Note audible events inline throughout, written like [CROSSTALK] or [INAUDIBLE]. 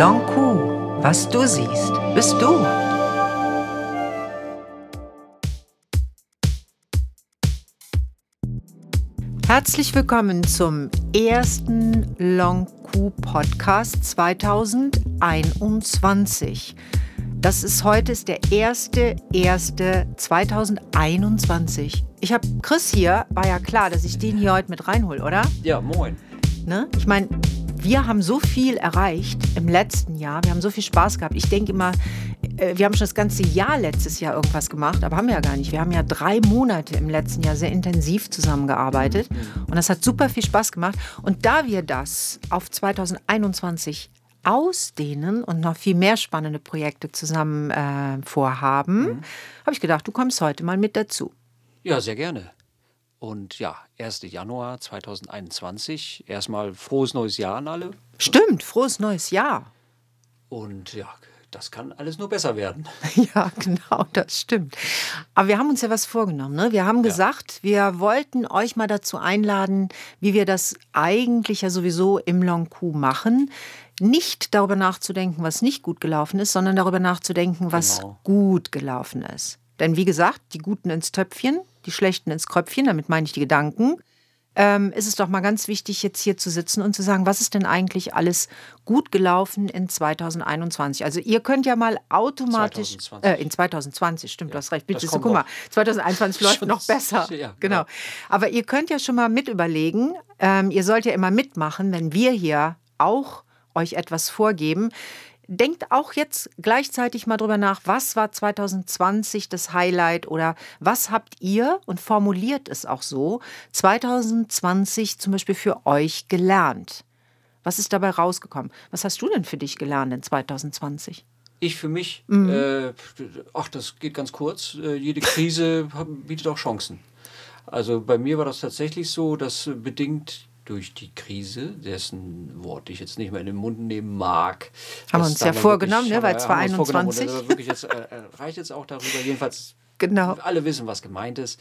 Long Q. Was du siehst, bist du. Herzlich willkommen zum ersten Long Q Podcast 2021. Das ist heute ist der erste, erste 2021. Ich habe Chris hier, war ja klar, dass ich den hier heute mit reinhole, oder? Ja, moin. Ne? Ich meine, wir haben so viel erreicht im letzten Jahr. Wir haben so viel Spaß gehabt. Ich denke immer, äh, wir haben schon das ganze Jahr letztes Jahr irgendwas gemacht, aber haben wir ja gar nicht. Wir haben ja drei Monate im letzten Jahr sehr intensiv zusammengearbeitet und das hat super viel Spaß gemacht. Und da wir das auf 2021 ausdehnen und noch viel mehr spannende Projekte zusammen äh, vorhaben, mhm. habe ich gedacht, du kommst heute mal mit dazu. Ja, sehr gerne. Und ja, 1. Januar 2021. Erstmal frohes neues Jahr an alle. Stimmt, frohes neues Jahr. Und ja, das kann alles nur besser werden. [LAUGHS] Ja, genau, das stimmt. Aber wir haben uns ja was vorgenommen. Ne? Wir haben gesagt, ja. wir wollten euch mal dazu einladen, wie wir das eigentlich ja sowieso im Long Coup machen. Nicht darüber nachzudenken, was nicht gut gelaufen ist, sondern darüber nachzudenken, was genau. gut gelaufen ist. Denn wie gesagt, die Guten ins Töpfchen, die Schlechten ins Kröpfchen, damit meine ich die Gedanken ähm, ist es doch mal ganz wichtig, jetzt hier zu sitzen und zu sagen, was ist denn eigentlich alles gut gelaufen in 2021? Also ihr könnt ja mal automatisch 2020. Äh, in 2020, stimmt, ja, du hast recht. Bitte, guck mal, 2021 läuft noch besser. Ja, genau. Aber ihr könnt ja schon mal mit überlegen, ähm, ihr sollt ja immer mitmachen, wenn wir hier auch euch etwas vorgeben denkt auch jetzt gleichzeitig mal drüber nach, was war 2020 das Highlight oder was habt ihr und formuliert es auch so 2020 zum Beispiel für euch gelernt? Was ist dabei rausgekommen? Was hast du denn für dich gelernt in 2020? Ich für mich, mhm. äh, ach, das geht ganz kurz. Äh, jede Krise [LAUGHS] bietet auch Chancen. Also bei mir war das tatsächlich so, dass bedingt durch die Krise, dessen Wort ich jetzt nicht mehr in den Mund nehmen mag. Haben wir uns ja vorgenommen, ne, weil 2021. Wirklich jetzt, äh, reicht jetzt auch darüber. Jedenfalls, genau. alle wissen, was gemeint ist.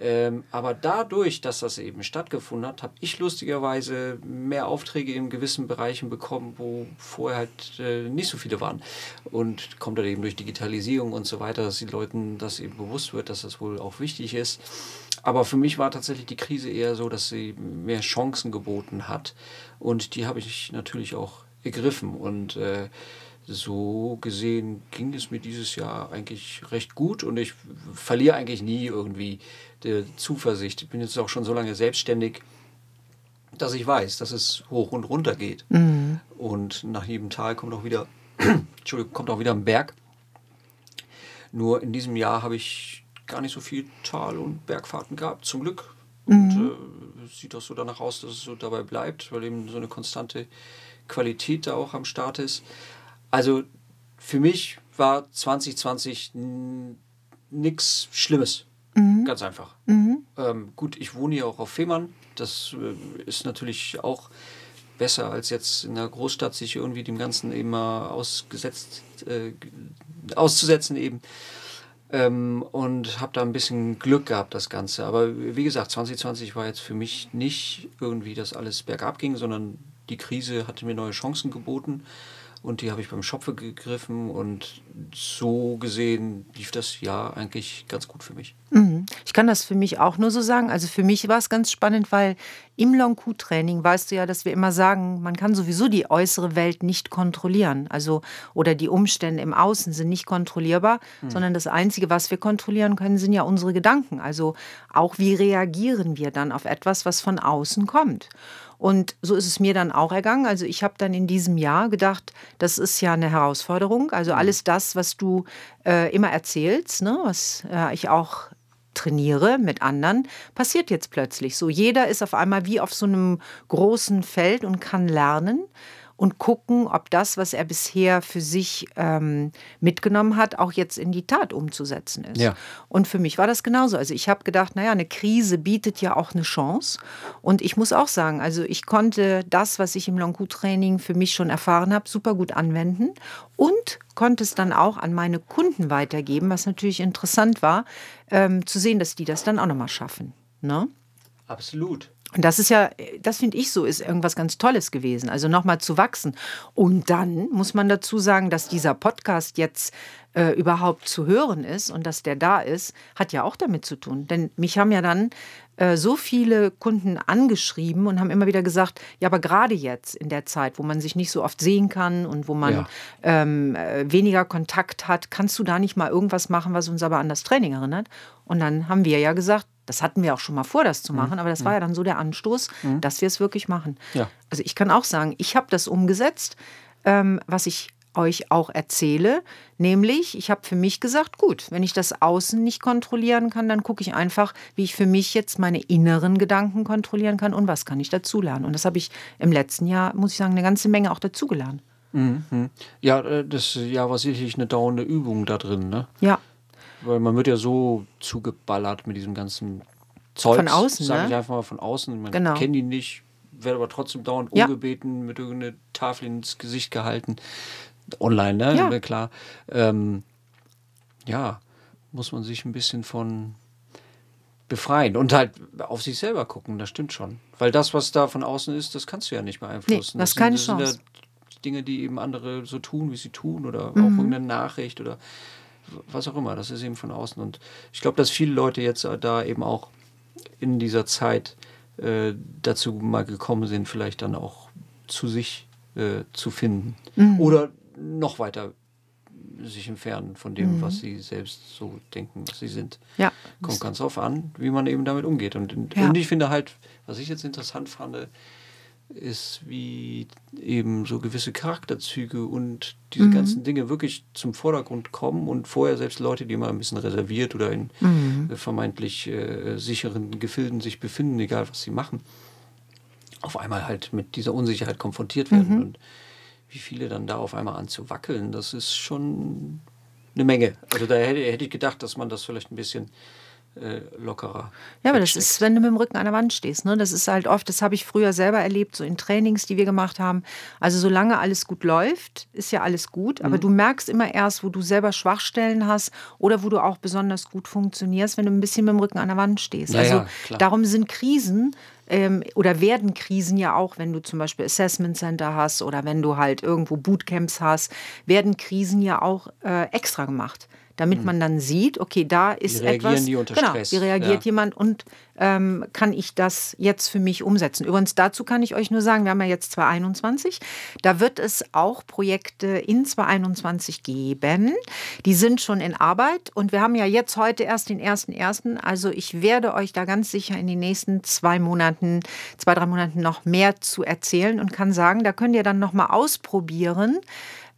Ähm, aber dadurch, dass das eben stattgefunden hat, habe ich lustigerweise mehr Aufträge in gewissen Bereichen bekommen, wo vorher halt äh, nicht so viele waren. Und kommt dann eben durch Digitalisierung und so weiter, dass den Leuten das eben bewusst wird, dass das wohl auch wichtig ist. Aber für mich war tatsächlich die Krise eher so, dass sie mehr Chancen geboten hat. Und die habe ich natürlich auch ergriffen. Und äh, so gesehen ging es mir dieses Jahr eigentlich recht gut und ich verliere eigentlich nie irgendwie die Zuversicht. Ich bin jetzt auch schon so lange selbstständig, dass ich weiß, dass es hoch und runter geht. Mhm. Und nach jedem Tal kommt auch wieder, [CLEARS THROAT] Entschuldigung, kommt auch wieder ein Berg. Nur in diesem Jahr habe ich gar nicht so viel Tal- und Bergfahrten gehabt, zum Glück. Und mhm. äh, sieht auch so danach aus, dass es so dabei bleibt, weil eben so eine konstante Qualität da auch am Start ist. Also für mich war 2020 nichts Schlimmes. Mhm. Ganz einfach. Mhm. Ähm, gut, ich wohne hier auch auf Fehmarn. Das äh, ist natürlich auch besser als jetzt in der Großstadt sich irgendwie dem Ganzen eben mal ausgesetzt, äh, auszusetzen eben. Ähm, und habe da ein bisschen Glück gehabt, das Ganze. Aber wie gesagt, 2020 war jetzt für mich nicht irgendwie, dass alles bergab ging, sondern die Krise hatte mir neue Chancen geboten und die habe ich beim Schopfe gegriffen und so gesehen lief das Jahr eigentlich ganz gut für mich. Mhm. Ich kann das für mich auch nur so sagen. Also für mich war es ganz spannend, weil im Long-Q-Training weißt du ja, dass wir immer sagen, man kann sowieso die äußere Welt nicht kontrollieren. Also oder die Umstände im Außen sind nicht kontrollierbar, mhm. sondern das Einzige, was wir kontrollieren können, sind ja unsere Gedanken. Also auch wie reagieren wir dann auf etwas, was von außen kommt. Und so ist es mir dann auch ergangen. Also ich habe dann in diesem Jahr gedacht, das ist ja eine Herausforderung. Also mhm. alles das, was du äh, immer erzählst, ne, was äh, ich auch trainiere mit anderen, passiert jetzt plötzlich so. Jeder ist auf einmal wie auf so einem großen Feld und kann lernen und gucken, ob das, was er bisher für sich ähm, mitgenommen hat, auch jetzt in die Tat umzusetzen ist. Ja. Und für mich war das genauso. Also ich habe gedacht, naja, eine Krise bietet ja auch eine Chance. Und ich muss auch sagen, also ich konnte das, was ich im Long-Training für mich schon erfahren habe, super gut anwenden und konnte es dann auch an meine Kunden weitergeben, was natürlich interessant war, ähm, zu sehen, dass die das dann auch nochmal schaffen. Ne? Absolut. Und das ist ja, das finde ich so, ist irgendwas ganz Tolles gewesen. Also nochmal zu wachsen. Und dann muss man dazu sagen, dass dieser Podcast jetzt äh, überhaupt zu hören ist und dass der da ist, hat ja auch damit zu tun. Denn mich haben ja dann äh, so viele Kunden angeschrieben und haben immer wieder gesagt, ja, aber gerade jetzt in der Zeit, wo man sich nicht so oft sehen kann und wo man ja. ähm, äh, weniger Kontakt hat, kannst du da nicht mal irgendwas machen, was uns aber an das Training erinnert? Und dann haben wir ja gesagt, das hatten wir auch schon mal vor, das zu mhm. machen, aber das war mhm. ja dann so der Anstoß, mhm. dass wir es wirklich machen. Ja. Also ich kann auch sagen, ich habe das umgesetzt, ähm, was ich euch auch erzähle, nämlich ich habe für mich gesagt, gut, wenn ich das Außen nicht kontrollieren kann, dann gucke ich einfach, wie ich für mich jetzt meine inneren Gedanken kontrollieren kann und was kann ich dazulernen. Und das habe ich im letzten Jahr, muss ich sagen, eine ganze Menge auch dazugelernt. Mhm. Ja, äh, das Jahr war sicherlich eine dauernde Übung da drin, ne? Ja. Weil man wird ja so zugeballert mit diesem ganzen Zeug. Von außen, Sage ne? ich einfach mal von außen. Man genau. kennt die nicht, werde aber trotzdem dauernd ja. umgebeten, mit irgendeiner Tafel ins Gesicht gehalten. Online, ne? Ja. Klar. Ähm, ja, muss man sich ein bisschen von befreien und halt auf sich selber gucken, das stimmt schon. Weil das, was da von außen ist, das kannst du ja nicht beeinflussen. Nee, das ist keine das Chance. Sind ja Dinge, die eben andere so tun, wie sie tun oder mhm. auch irgendeine Nachricht oder was auch immer. Das ist eben von außen. Und ich glaube, dass viele Leute jetzt da eben auch in dieser Zeit äh, dazu mal gekommen sind, vielleicht dann auch zu sich äh, zu finden. Mhm. Oder noch weiter sich entfernen von dem, mhm. was sie selbst so denken, was sie sind. Ja. Kommt ganz drauf an, wie man eben damit umgeht. Und, ja. und ich finde halt, was ich jetzt interessant fand, ist, wie eben so gewisse Charakterzüge und diese mhm. ganzen Dinge wirklich zum Vordergrund kommen und vorher selbst Leute, die immer ein bisschen reserviert oder in mhm. vermeintlich äh, sicheren Gefilden sich befinden, egal was sie machen, auf einmal halt mit dieser Unsicherheit konfrontiert werden. Mhm. Und wie viele dann da auf einmal anzuwackeln, das ist schon eine Menge. Also da hätte, hätte ich gedacht, dass man das vielleicht ein bisschen äh, lockerer. Ja, aber das ist, wenn du mit dem Rücken an der Wand stehst. Ne? Das ist halt oft, das habe ich früher selber erlebt, so in Trainings, die wir gemacht haben. Also solange alles gut läuft, ist ja alles gut. Aber mhm. du merkst immer erst, wo du selber Schwachstellen hast oder wo du auch besonders gut funktionierst, wenn du ein bisschen mit dem Rücken an der Wand stehst. Ja, also ja, darum sind Krisen ähm, oder werden Krisen ja auch, wenn du zum Beispiel Assessment Center hast oder wenn du halt irgendwo Bootcamps hast, werden Krisen ja auch äh, extra gemacht damit mhm. man dann sieht, okay, da ist wie reagieren etwas. Die unter genau, Stress. wie reagiert ja. jemand und ähm, kann ich das jetzt für mich umsetzen? Übrigens, dazu kann ich euch nur sagen, wir haben ja jetzt 2021. Da wird es auch Projekte in 2021 geben. Die sind schon in Arbeit und wir haben ja jetzt heute erst den ersten ersten. Also ich werde euch da ganz sicher in den nächsten zwei Monaten, zwei, drei Monaten noch mehr zu erzählen und kann sagen, da könnt ihr dann noch mal ausprobieren,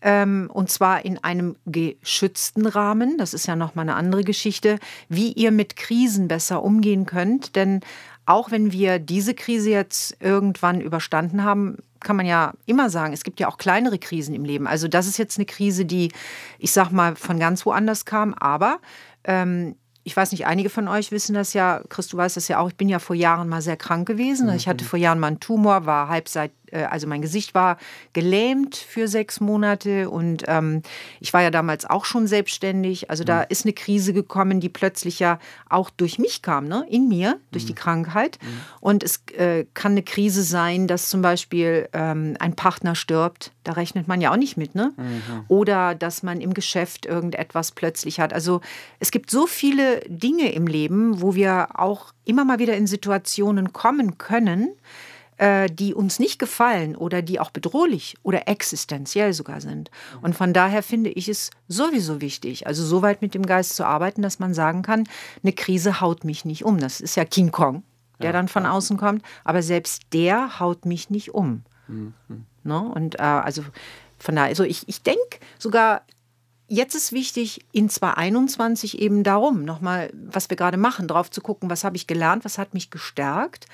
ähm, und zwar in einem geschützten Rahmen. Das ist ja nochmal eine andere Geschichte, wie ihr mit Krisen besser umgehen könnt. Denn auch wenn wir diese Krise jetzt irgendwann überstanden haben, kann man ja immer sagen, es gibt ja auch kleinere Krisen im Leben. Also das ist jetzt eine Krise, die, ich sag mal, von ganz woanders kam, aber ähm, ich weiß nicht, einige von euch wissen das ja, Chris, du weißt das ja auch, ich bin ja vor Jahren mal sehr krank gewesen. Mhm. Ich hatte vor Jahren mal einen Tumor, war halbseit äh, also mein Gesicht war gelähmt für sechs Monate und ähm, ich war ja damals auch schon selbstständig. Also da mhm. ist eine Krise gekommen, die plötzlich ja auch durch mich kam, ne? in mir, durch mhm. die Krankheit. Mhm. Und es äh, kann eine Krise sein, dass zum Beispiel ähm, ein Partner stirbt. Da rechnet man ja auch nicht mit. Ne? Mhm. Oder dass man im Geschäft irgendetwas plötzlich hat. Also es gibt so viele Dinge im Leben, wo wir auch immer mal wieder in Situationen kommen können, äh, die uns nicht gefallen oder die auch bedrohlich oder existenziell sogar sind. Und von daher finde ich es sowieso wichtig, also so weit mit dem Geist zu arbeiten, dass man sagen kann, eine Krise haut mich nicht um. Das ist ja King Kong, der dann von außen kommt, aber selbst der haut mich nicht um. Mhm. Ne? Und äh, also von daher, also ich, ich denke sogar, Jetzt ist wichtig, in 2021 eben darum, nochmal, was wir gerade machen, drauf zu gucken, was habe ich gelernt, was hat mich gestärkt.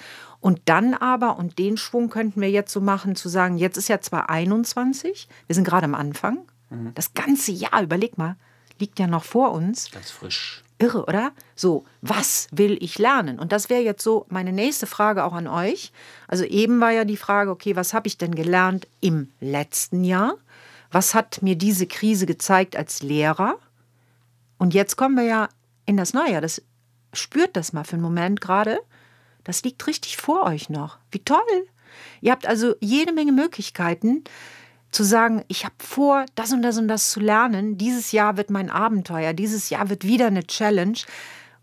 Und dann aber, und den Schwung könnten wir jetzt so machen, zu sagen, jetzt ist ja 2021, wir sind gerade am Anfang. Mhm. Das ganze Jahr, überleg mal, liegt ja noch vor uns. Ganz frisch. Irre, oder? So, was will ich lernen? Und das wäre jetzt so meine nächste Frage auch an euch. Also eben war ja die Frage, okay, was habe ich denn gelernt im letzten Jahr? Was hat mir diese Krise gezeigt als Lehrer? Und jetzt kommen wir ja in das Neue. Das spürt das mal für einen Moment gerade. Das liegt richtig vor euch noch. Wie toll. Ihr habt also jede Menge Möglichkeiten zu sagen, ich habe vor, das und das und das zu lernen. Dieses Jahr wird mein Abenteuer. Dieses Jahr wird wieder eine Challenge.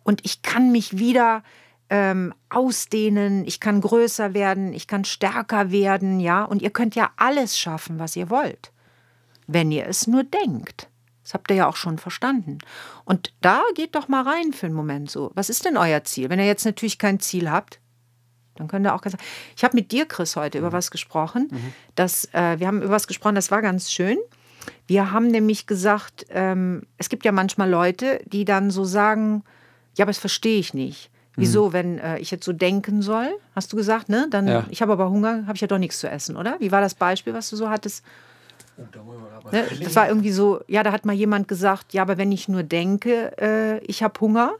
Und ich kann mich wieder ähm, ausdehnen, ich kann größer werden, ich kann stärker werden, ja. Und ihr könnt ja alles schaffen, was ihr wollt, wenn ihr es nur denkt. Das habt ihr ja auch schon verstanden. Und da geht doch mal rein für einen Moment so. Was ist denn euer Ziel? Wenn ihr jetzt natürlich kein Ziel habt, dann könnt ihr auch ganz. Ich habe mit dir, Chris, heute mhm. über was gesprochen. Mhm. Das, äh, wir haben über was gesprochen, das war ganz schön. Wir haben nämlich gesagt, ähm, es gibt ja manchmal Leute, die dann so sagen, ja, aber das verstehe ich nicht. Wieso, mhm. wenn äh, ich jetzt so denken soll, hast du gesagt, ne? Dann, ja. ich habe aber Hunger, habe ich ja doch nichts zu essen, oder? Wie war das Beispiel, was du so hattest? Ne? Das war irgendwie so, ja, da hat mal jemand gesagt, ja, aber wenn ich nur denke, äh, ich habe Hunger,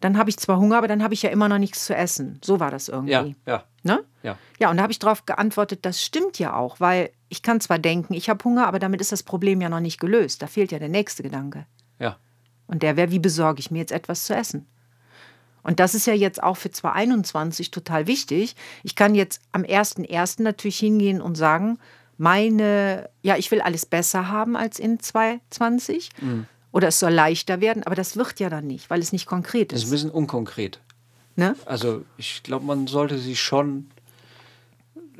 dann habe ich zwar Hunger, aber dann habe ich ja immer noch nichts zu essen. So war das irgendwie. Ja, ja. Ne? Ja. ja, und da habe ich darauf geantwortet, das stimmt ja auch, weil ich kann zwar denken, ich habe Hunger, aber damit ist das Problem ja noch nicht gelöst. Da fehlt ja der nächste Gedanke. Ja. Und der wäre, wie besorge ich mir jetzt etwas zu essen? Und das ist ja jetzt auch für 2021 total wichtig. Ich kann jetzt am 1.1. natürlich hingehen und sagen, meine, ja, ich will alles besser haben als in 2020. Mhm. Oder es soll leichter werden, aber das wird ja dann nicht, weil es nicht konkret ist. Das ist ein bisschen unkonkret. Ne? Also ich glaube, man sollte sich schon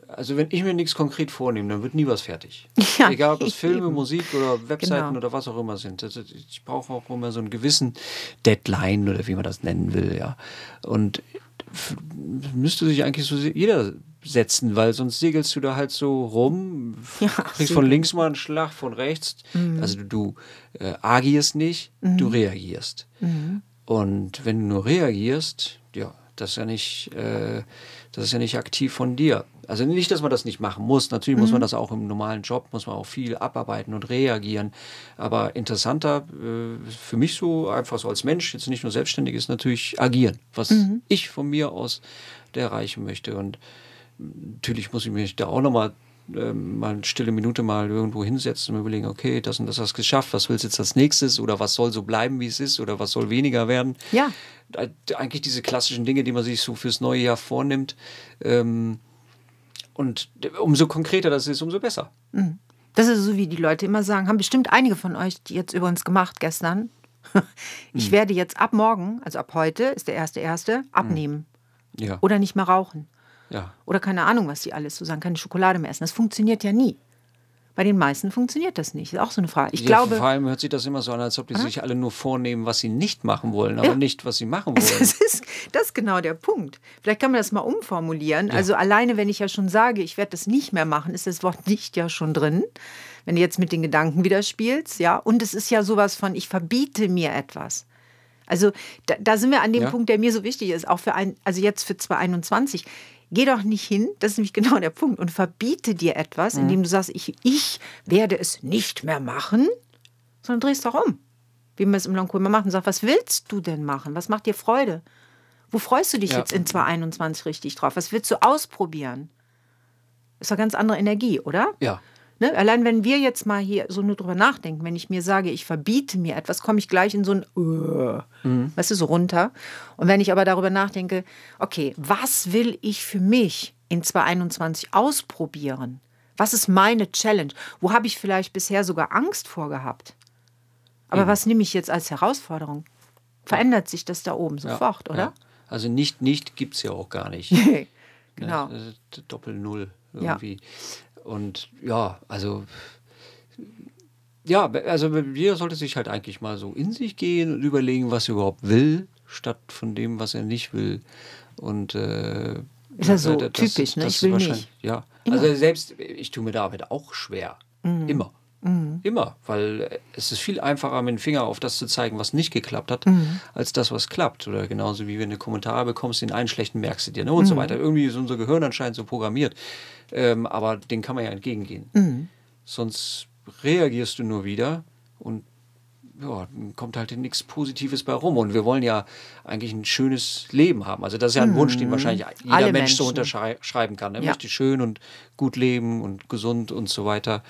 also wenn ich mir nichts konkret vornehme, dann wird nie was fertig. [LAUGHS] Ja, Egal ob das [LAUGHS] Filme, eben. Musik oder Webseiten genau. oder was auch immer sind. Also ich brauche auch immer so einen gewissen Deadline oder wie man das nennen will, ja. Und müsste sich eigentlich so jeder setzen, weil sonst segelst du da halt so rum, [LAUGHS] ja, kriegst von links mal einen Schlag, von rechts. Mhm. Also du, du äh, agierst nicht, mhm. du reagierst. Mhm. Und wenn du nur reagierst, ja, das ist ja nicht, äh, das ist ja nicht aktiv von dir. Also nicht, dass man das nicht machen muss. Natürlich muss man mhm. das auch im normalen Job, muss man auch viel abarbeiten und reagieren. Aber interessanter äh, für mich so, einfach so als Mensch, jetzt nicht nur selbstständig, ist natürlich agieren, was mhm. ich von mir aus erreichen möchte. Und natürlich muss ich mich da auch nochmal ähm, mal eine stille Minute mal irgendwo hinsetzen und überlegen, okay, das und das hast du geschafft, was willst du jetzt als nächstes oder was soll so bleiben, wie es ist oder was soll weniger werden. Ja. Eigentlich diese klassischen Dinge, die man sich so fürs neue Jahr vornimmt. Ähm, und umso konkreter das ist, umso besser. Mhm. Das ist so, wie die Leute immer sagen, haben bestimmt einige von euch die jetzt übrigens gemacht gestern. [LAUGHS] Ich mhm. werde jetzt ab morgen, also ab heute, ist der erste erste, abnehmen. Ja. Oder nicht mehr rauchen. Ja. Oder keine Ahnung, was sie alles so sagen, keine Schokolade mehr essen. Das funktioniert ja nie. Bei den meisten funktioniert das nicht. Ist auch so eine Frage. Ich ja, glaube, vor allem hört sich das immer so an, als ob die sich alle nur vornehmen, was sie nicht machen wollen, aber ja. nicht, was sie machen [LAUGHS] wollen. Das ist, das ist genau der Punkt. Vielleicht kann man das mal umformulieren. Ja. Also alleine, wenn ich ja schon sage, ich werde das nicht mehr machen, ist das Wort nicht ja schon drin. Wenn du jetzt mit den Gedanken wieder spielst, ja. Und es ist ja sowas von, ich verbiete mir etwas. Also da, da sind wir an dem Punkt, der mir so wichtig ist, auch für ein, also jetzt für 2021 Geh doch nicht hin, das ist nämlich genau der Punkt, und verbiete dir etwas, mhm. indem du sagst, ich, ich werde es nicht mehr machen, sondern drehst doch um. Wie man es im Longco immer macht und sagt, was willst du denn machen? Was macht dir Freude? Wo freust du dich ja. jetzt in 2021 richtig drauf? Was willst du ausprobieren? Ist doch ganz andere Energie, oder? Ja. Ne? Allein wenn wir jetzt mal hier so nur drüber nachdenken, wenn ich mir sage, ich verbiete mir etwas, komme ich gleich in so ein, uh, mhm. weißt du, so runter. Und wenn ich aber darüber nachdenke, okay, was will ich für mich in 2021 ausprobieren? Was ist meine Challenge? Wo habe ich vielleicht bisher sogar Angst vor gehabt? Aber mhm. was nehme ich jetzt als Herausforderung? Verändert sich das da oben sofort, ja, oder? Ja. Also nicht, nicht gibt es ja auch gar nicht. [LAUGHS] genau. Ne? Doppel-Null irgendwie. Ja. Und ja, also ja, also jeder sollte sich halt eigentlich mal so in sich gehen und überlegen, was er überhaupt will, statt von dem, was er nicht will. Und äh, ist ja so das, typisch, ne? ich will nicht. Ja, Immer. also selbst ich tue mir damit auch schwer. Mhm. Immer. Mhm. Immer, weil es ist viel einfacher, mit dem Finger auf das zu zeigen, was nicht geklappt hat, mhm. als das, was klappt. Oder genauso wie wenn du Kommentare bekommst, den einen schlechten merkst du dir ne? und mhm. so weiter. Irgendwie ist unser Gehirn anscheinend so programmiert. Ähm, aber den kann man ja entgegengehen. Mhm. Sonst reagierst du nur wieder und ja, kommt halt nichts Positives bei rum. Und wir wollen ja eigentlich ein schönes Leben haben. Also das ist ja ein mhm. Wunsch, den wahrscheinlich jeder Alle Mensch Menschen. so unterschreiben kann. Er ja. möchte schön und gut leben und gesund und so weiter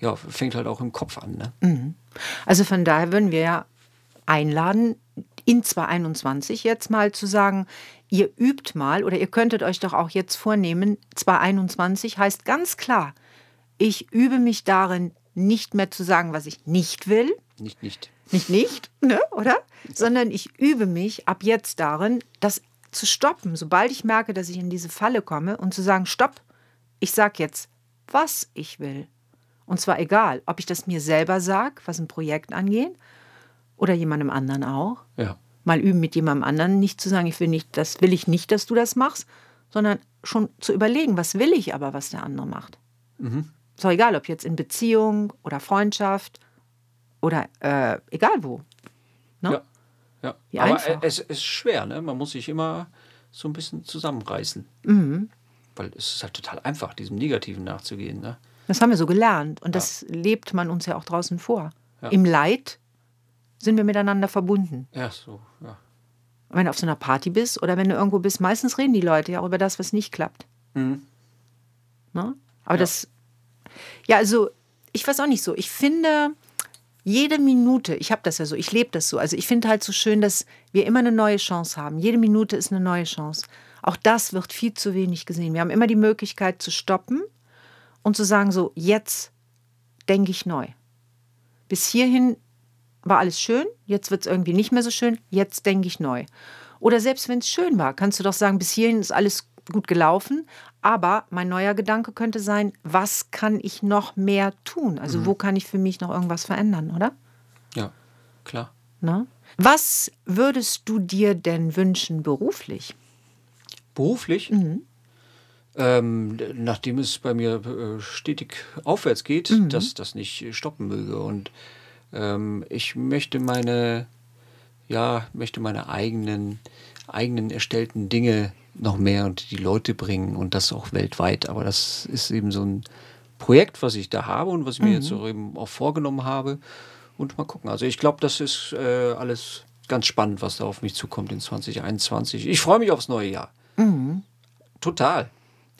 ja, fängt halt auch im Kopf an. Ne? Mhm. Also von daher würden wir ja einladen, in 2021 jetzt mal zu sagen, ihr übt mal oder ihr könntet euch doch auch jetzt vornehmen, 2021 heißt ganz klar, ich übe mich darin, nicht mehr zu sagen, was ich nicht will. Nicht, nicht. Nicht, nicht, ne, oder? Sondern ich übe mich ab jetzt darin, das zu stoppen, sobald ich merke, dass ich in diese Falle komme und zu sagen, stopp, ich sag jetzt, was ich will. Und zwar egal, ob ich das mir selber sage, was ein Projekt angeht, oder jemandem anderen auch. Ja. Mal üben mit jemandem anderen, nicht zu sagen, ich will nicht, das will ich nicht, dass du das machst, sondern schon zu überlegen, was will ich aber, was der andere macht. Mhm. Auch egal, ob jetzt in Beziehung oder Freundschaft oder äh, egal wo. Ne? Ja. ja. Aber einfach. es ist schwer, ne? Man muss sich immer so ein bisschen zusammenreißen. Mhm. Weil es ist halt total einfach, diesem Negativen nachzugehen. Ne? Das haben wir so gelernt und das ja. lebt man uns ja auch draußen vor. Ja. Im Leid sind wir miteinander verbunden. Ja, so, ja. Wenn du auf so einer Party bist oder wenn du irgendwo bist, meistens reden die Leute ja auch über das, was nicht klappt. Mhm. Ne? Aber ja. das, ja, also ich weiß auch nicht so. Ich finde, jede Minute, ich habe das ja so, ich lebe das so. Also ich finde halt so schön, dass wir immer eine neue Chance haben. Jede Minute ist eine neue Chance. Auch das wird viel zu wenig gesehen. Wir haben immer die Möglichkeit zu stoppen und zu sagen, so, jetzt denke ich neu. Bis hierhin war alles schön, jetzt wird es irgendwie nicht mehr so schön, jetzt denke ich neu. Oder selbst wenn es schön war, kannst du doch sagen, bis hierhin ist alles gut gelaufen, aber mein neuer Gedanke könnte sein, was kann ich noch mehr tun? Also mhm. wo kann ich für mich noch irgendwas verändern, oder? Ja, klar. Na? Was würdest du dir denn wünschen beruflich? Beruflich? Mhm. Ähm, nachdem es bei mir äh, stetig aufwärts geht, mhm. dass das nicht stoppen möge. Und ähm, ich möchte meine, ja, möchte meine eigenen, eigenen erstellten Dinge noch mehr unter die Leute bringen und das auch weltweit. Aber das ist eben so ein Projekt, was ich da habe und was ich mir jetzt auch mhm. eben auch vorgenommen habe. Und mal gucken. Also ich glaube, das ist äh, alles ganz spannend, was da auf mich zukommt in 2021. Ich freue mich aufs neue Jahr. Mhm. Total.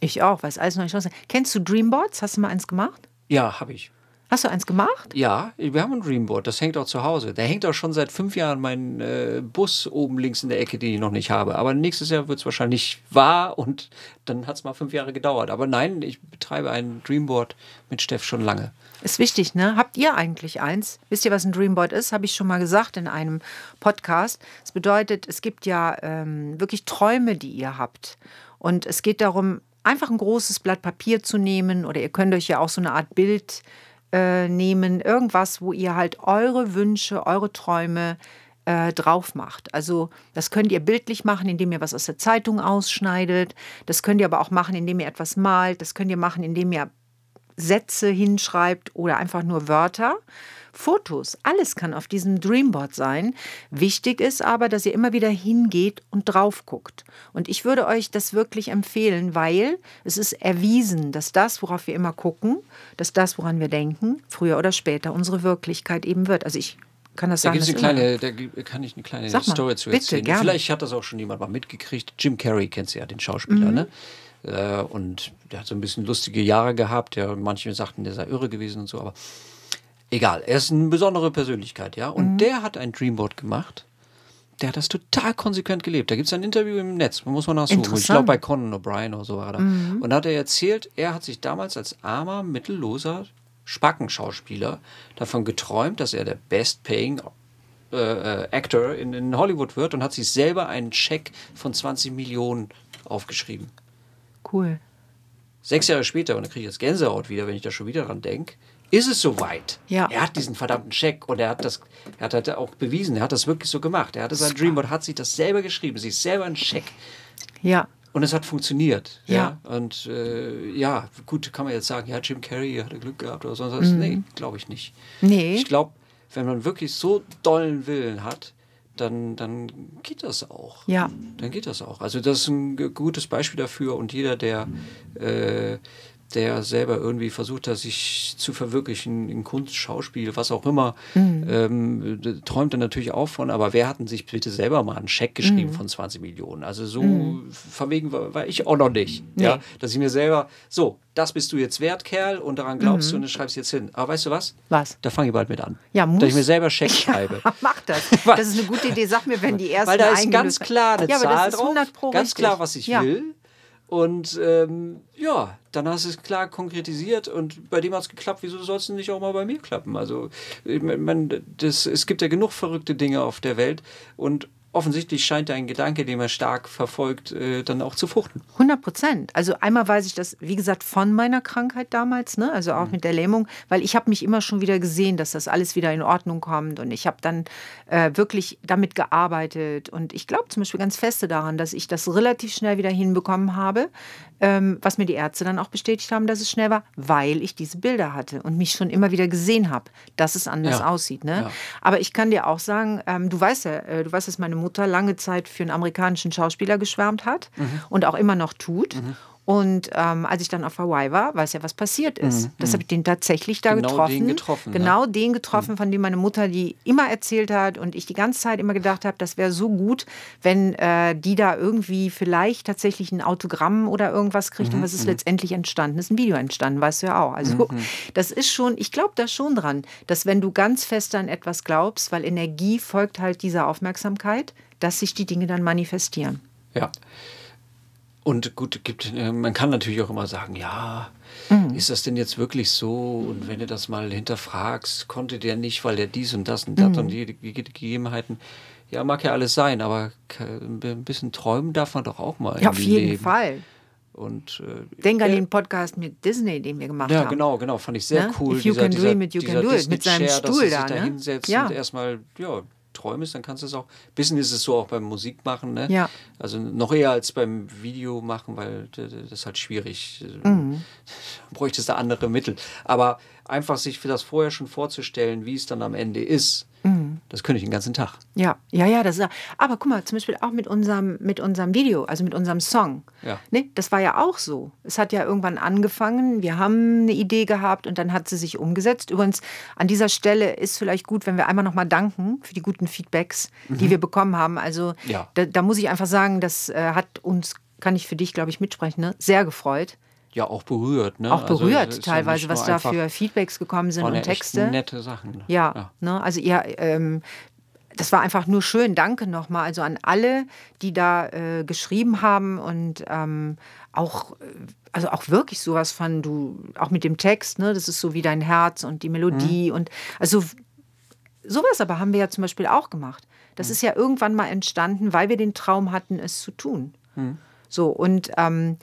Ich auch, weil es alles neue Chancen. Kennst du Dreamboards? Hast du mal eins gemacht? Ja, habe ich. Hast du eins gemacht? Ja, wir haben ein Dreamboard, das hängt auch zu Hause. Da hängt auch schon seit fünf Jahren mein äh, Bus oben links in der Ecke, den ich noch nicht habe. Aber nächstes Jahr wird es wahrscheinlich wahr und dann hat es mal fünf Jahre gedauert. Aber nein, ich betreibe ein Dreamboard mit Steff schon lange. Ist wichtig, ne? Habt ihr eigentlich eins? Wisst ihr, was ein Dreamboard ist? Habe ich schon mal gesagt in einem Podcast. Es bedeutet, es gibt ja ähm, wirklich Träume, die ihr habt. Und es geht darum, einfach ein großes Blatt Papier zu nehmen oder ihr könnt euch ja auch so eine Art Bild äh, nehmen, irgendwas, wo ihr halt eure Wünsche, eure Träume äh, drauf macht. Also das könnt ihr bildlich machen, indem ihr was aus der Zeitung ausschneidet. Das könnt ihr aber auch machen, indem ihr etwas malt. Das könnt ihr machen, indem ihr Sätze hinschreibt oder einfach nur Wörter. Fotos, alles kann auf diesem Dreamboard sein. Wichtig ist aber, dass ihr immer wieder hingeht und drauf guckt. Und ich würde euch das wirklich empfehlen, weil es ist erwiesen, dass das, worauf wir immer gucken, dass das, woran wir denken, früher oder später unsere Wirklichkeit eben wird. Also ich kann das da sagen. Eine kleine, da kann ich eine kleine Story zu erzählen. Bitte, Vielleicht hat das auch schon jemand mal mitgekriegt. Jim Carrey kennt sie ja, den Schauspieler, mhm. ne? Äh, und der hat so ein bisschen lustige Jahre gehabt. Ja, manche sagten, der sei irre gewesen und so, aber egal, er ist eine besondere Persönlichkeit, ja. Und mhm. der hat ein Dreamboard gemacht. Der hat das total konsequent gelebt. Da gibt es ein Interview im Netz, muss man nachsuchen. Ich glaube, bei Conan O'Brien oder so war er da. Mhm. Und da hat er erzählt, er hat sich damals als armer, mittelloser Spackenschauspieler davon geträumt, dass er der best-paying äh, äh, Actor in, in Hollywood wird und hat sich selber einen Scheck von 20 Millionen aufgeschrieben. Cool. Sechs Jahre später, und da kriege ich jetzt Gänsehaut wieder, wenn ich da schon wieder dran denke, ist es soweit. Ja. Er hat diesen verdammten Scheck und er hat das, er hat halt auch bewiesen, er hat das wirklich so gemacht. Er hatte sein Dreamboard, hat sich das selber geschrieben, sich selber einen Scheck. Ja. Und es hat funktioniert. Ja. ja. Und äh, ja, gut, kann man jetzt sagen, ja, Jim Carrey hatte Glück gehabt oder sonst was. Mhm. Nee, glaube ich nicht. Nee. Ich glaube, wenn man wirklich so dollen Willen hat, dann, dann geht das auch. Ja. Dann geht das auch. Also das ist ein gutes Beispiel dafür und jeder, der äh, der selber irgendwie versucht hat, sich zu verwirklichen in Kunst, Schauspiel, was auch immer, mhm. ähm, träumt er natürlich auch von, aber wer hat denn sich bitte selber mal einen Scheck geschrieben mhm. von 20 Millionen? Also so mhm. verwegen war, war, ich auch noch nicht. Nee. Ja, dass ich mir selber, so, das bist du jetzt wert, Kerl, und daran glaubst mhm. du und das schreibst jetzt hin. Aber weißt du was? Was? Da fange ich bald mit an. Ja, muss. Dass ich mir selber Scheck [LAUGHS] schreibe. Ja, mach das. [LAUGHS] Das ist eine gute Idee. Sag mir, wenn die ersten Weil da ist ganz klar eine ja, Zahl drauf, ganz klar, was ich ja. will. Und ähm, ja, dann hast du es klar konkretisiert und bei dem hat es geklappt. Wieso soll es nicht auch mal bei mir klappen? Also, mein, das, es gibt ja genug verrückte Dinge auf der Welt und offensichtlich scheint ein Gedanke, den man stark verfolgt, äh, dann auch zu fruchten. 100 Prozent. Also einmal weiß ich das, wie gesagt, von meiner Krankheit damals, ne? also auch mhm. mit der Lähmung, weil ich habe mich immer schon wieder gesehen, dass das alles wieder in Ordnung kommt und ich habe dann äh, wirklich damit gearbeitet und ich glaube zum Beispiel ganz feste daran, dass ich das relativ schnell wieder hinbekommen habe, ähm, was mir die Ärzte dann auch bestätigt haben, dass es schnell war, weil ich diese Bilder hatte und mich schon immer wieder gesehen habe, dass es anders ja. aussieht. Ne? Ja. Aber ich kann dir auch sagen, ähm, du weißt ja, äh, du weißt, dass meine Mutter lange Zeit für einen amerikanischen Schauspieler geschwärmt hat mhm. und auch immer noch tut. Mhm. Und ähm, als ich dann auf Hawaii war, weiß ja, was passiert ist. Mhm. Das habe ich den tatsächlich da genau getroffen. Den getroffen. Genau ne? den getroffen, mhm. von dem meine Mutter die immer erzählt hat und ich die ganze Zeit immer gedacht habe, das wäre so gut, wenn äh, die da irgendwie vielleicht tatsächlich ein Autogramm oder irgendwas kriegt. Mhm. Und was ist mhm. letztendlich entstanden? Ist ein Video entstanden, weißt du ja auch. Also mhm. das ist schon, ich glaube da schon dran, dass wenn du ganz fest an etwas glaubst, weil Energie folgt halt dieser Aufmerksamkeit, dass sich die Dinge dann manifestieren. Ja. Und gut, gibt, äh, man kann natürlich auch immer sagen, ja, mhm. ist das denn jetzt wirklich so? Und wenn du das mal hinterfragst, konnte der nicht, weil der dies und das und das mhm. und die, die, die Gegebenheiten. Ja, mag ja alles sein, aber ein bisschen träumen darf man doch auch mal. Ja, auf jeden Leben. Fall. Und, äh, Denk an den Podcast mit Disney, den wir gemacht ja, haben. Ja, genau, genau, fand ich sehr ne? cool. If you dieser, can do it, you can do it, mit seinem Stuhl da. Ne? Da hinsetzt ja. und erstmal, ja, träumst, dann kannst du es auch. Ein bisschen ist es so auch beim Musikmachen, ne? Ja. Also noch eher als beim Video machen, weil das ist halt schwierig. Mhm. [LAUGHS] Bräuchte es da andere Mittel. Aber einfach sich für das vorher schon vorzustellen, wie es dann am Ende ist, Mhm. Das könnte ich den ganzen Tag. Ja, ja, ja. Das ist, aber guck mal, zum Beispiel auch mit unserem, mit unserem Video, also mit unserem Song. Ja. Ne, das war ja auch so. Es hat ja irgendwann angefangen, wir haben eine Idee gehabt und dann hat sie sich umgesetzt. Übrigens, an dieser Stelle ist vielleicht gut, wenn wir einmal nochmal danken für die guten Feedbacks, mhm. die wir bekommen haben. Also ja. da, da, muss ich einfach sagen, das äh, hat uns, kann ich für dich, glaube ich, mitsprechen, ne? sehr gefreut ja auch berührt. Ne? Auch also, berührt also, teilweise, was da für Feedbacks gekommen sind und Texte. Nette Sachen. Ja, ja. Ne? also ihr, ähm, das war einfach nur schön. Danke nochmal. Also an alle, die da äh, geschrieben haben und ähm, auch, also auch wirklich sowas von du, auch mit dem Text, ne? Das ist so wie dein Herz und die Melodie mhm. und also sowas aber haben wir ja zum Beispiel auch gemacht. Das mhm. ist ja irgendwann mal entstanden, weil wir den Traum hatten, es zu tun. Mhm. So und ähm,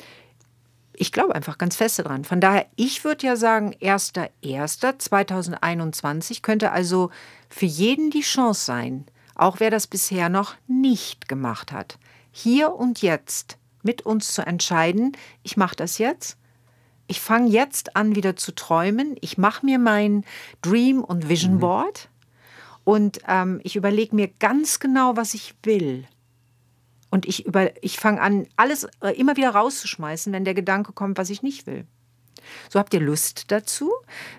ich glaube einfach ganz fest daran. Von daher, ich würde ja sagen, 1.1.2021 könnte also für jeden die Chance sein, auch wer das bisher noch nicht gemacht hat, hier und jetzt mit uns zu entscheiden, ich mache das jetzt. Ich fange jetzt an, wieder zu träumen. Ich mache mir mein Dream- und Vision mhm. Board mhm. und ähm, ich überlege mir ganz genau, was ich will. Und ich, ich fange an, alles äh, immer wieder rauszuschmeißen, wenn der Gedanke kommt, was ich nicht will. So habt ihr Lust dazu?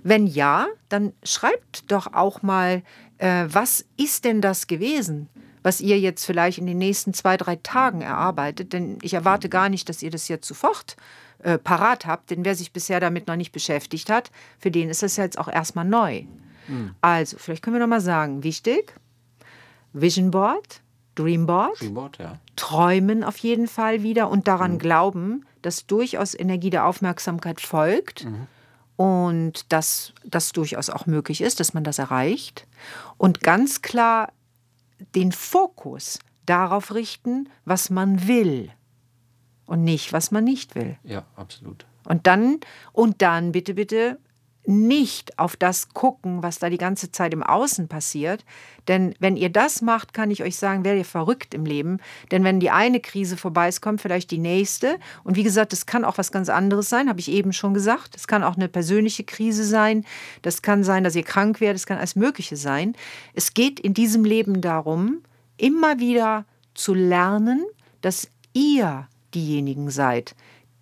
Wenn ja, dann schreibt doch auch mal, äh, was ist denn das gewesen, was ihr jetzt vielleicht in den nächsten zwei, drei Tagen erarbeitet? Denn ich erwarte gar nicht, dass ihr das jetzt sofort äh, parat habt, denn wer sich bisher damit noch nicht beschäftigt hat, für den ist das jetzt auch erstmal neu. Mhm. Also, vielleicht können wir noch mal sagen, wichtig, Vision Board, Dreamboard. Dreamboard, ja. Träumen auf jeden Fall wieder und daran mhm. glauben, dass durchaus Energie der Aufmerksamkeit folgt mhm. und dass das durchaus auch möglich ist, dass man das erreicht. Und ganz klar den Fokus darauf richten, was man will und nicht, was man nicht will. Ja, absolut. Und dann, und dann bitte, bitte nicht auf das gucken, was da die ganze Zeit im Außen passiert. Denn wenn ihr das macht, kann ich euch sagen, werdet ihr verrückt im Leben. Denn wenn die eine Krise vorbei ist, kommt vielleicht die nächste. Und wie gesagt, das kann auch was ganz anderes sein, habe ich eben schon gesagt. Es kann auch eine persönliche Krise sein. Das kann sein, dass ihr krank werdet. Es kann alles Mögliche sein. Es geht in diesem Leben darum, immer wieder zu lernen, dass ihr diejenigen seid,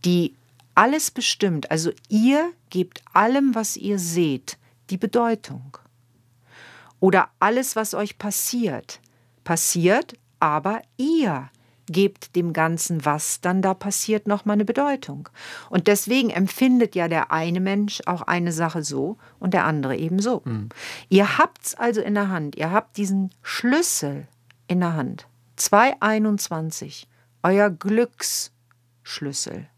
die alles bestimmt. Also ihr gebt allem, was ihr seht, die Bedeutung. Oder alles, was euch passiert, passiert, aber ihr gebt dem Ganzen, was dann da passiert, nochmal eine Bedeutung. Und deswegen empfindet ja der eine Mensch auch eine Sache so und der andere eben so. Mhm. Ihr habt es also in der Hand, ihr habt diesen Schlüssel in der Hand. 221, euer Glücksschlüssel.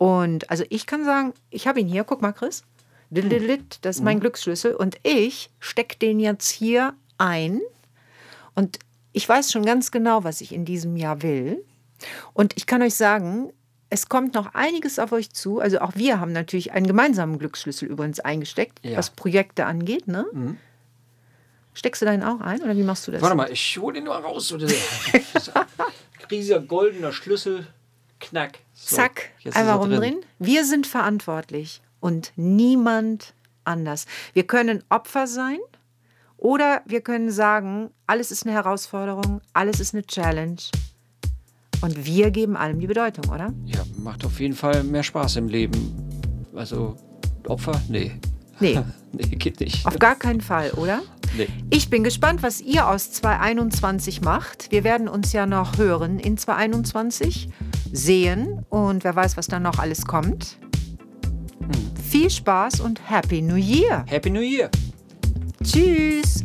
Und also ich kann sagen, ich habe ihn hier, guck mal, Chris. Das ist mein mhm. Glücksschlüssel. Und ich stecke den jetzt hier ein. Und ich weiß schon ganz genau, was ich in diesem Jahr will. Und ich kann euch sagen, es kommt noch einiges auf euch zu. Also auch wir haben natürlich einen gemeinsamen Glücksschlüssel übrigens eingesteckt, ja. was Projekte angeht. Ne? Mhm. Steckst du deinen auch ein oder wie machst du das? Warte mal, ich hole den nur raus. Riesiger [LAUGHS] goldener Schlüssel, knack. So, Zack, einfach rumdrehen. Wir sind verantwortlich und niemand anders. Wir können Opfer sein oder wir können sagen, alles ist eine Herausforderung, alles ist eine Challenge. Und wir geben allem die Bedeutung, oder? Ja, macht auf jeden Fall mehr Spaß im Leben. Also Opfer? Nee. Nee. [LAUGHS] nee, geht nicht. Auf gar keinen Fall, oder? Nee. Ich bin gespannt, was ihr aus 2021 macht. Wir werden uns ja noch hören in 2021, sehen und wer weiß, was dann noch alles kommt. Hm. Viel Spaß und Happy New Year. Happy New Year. Tschüss.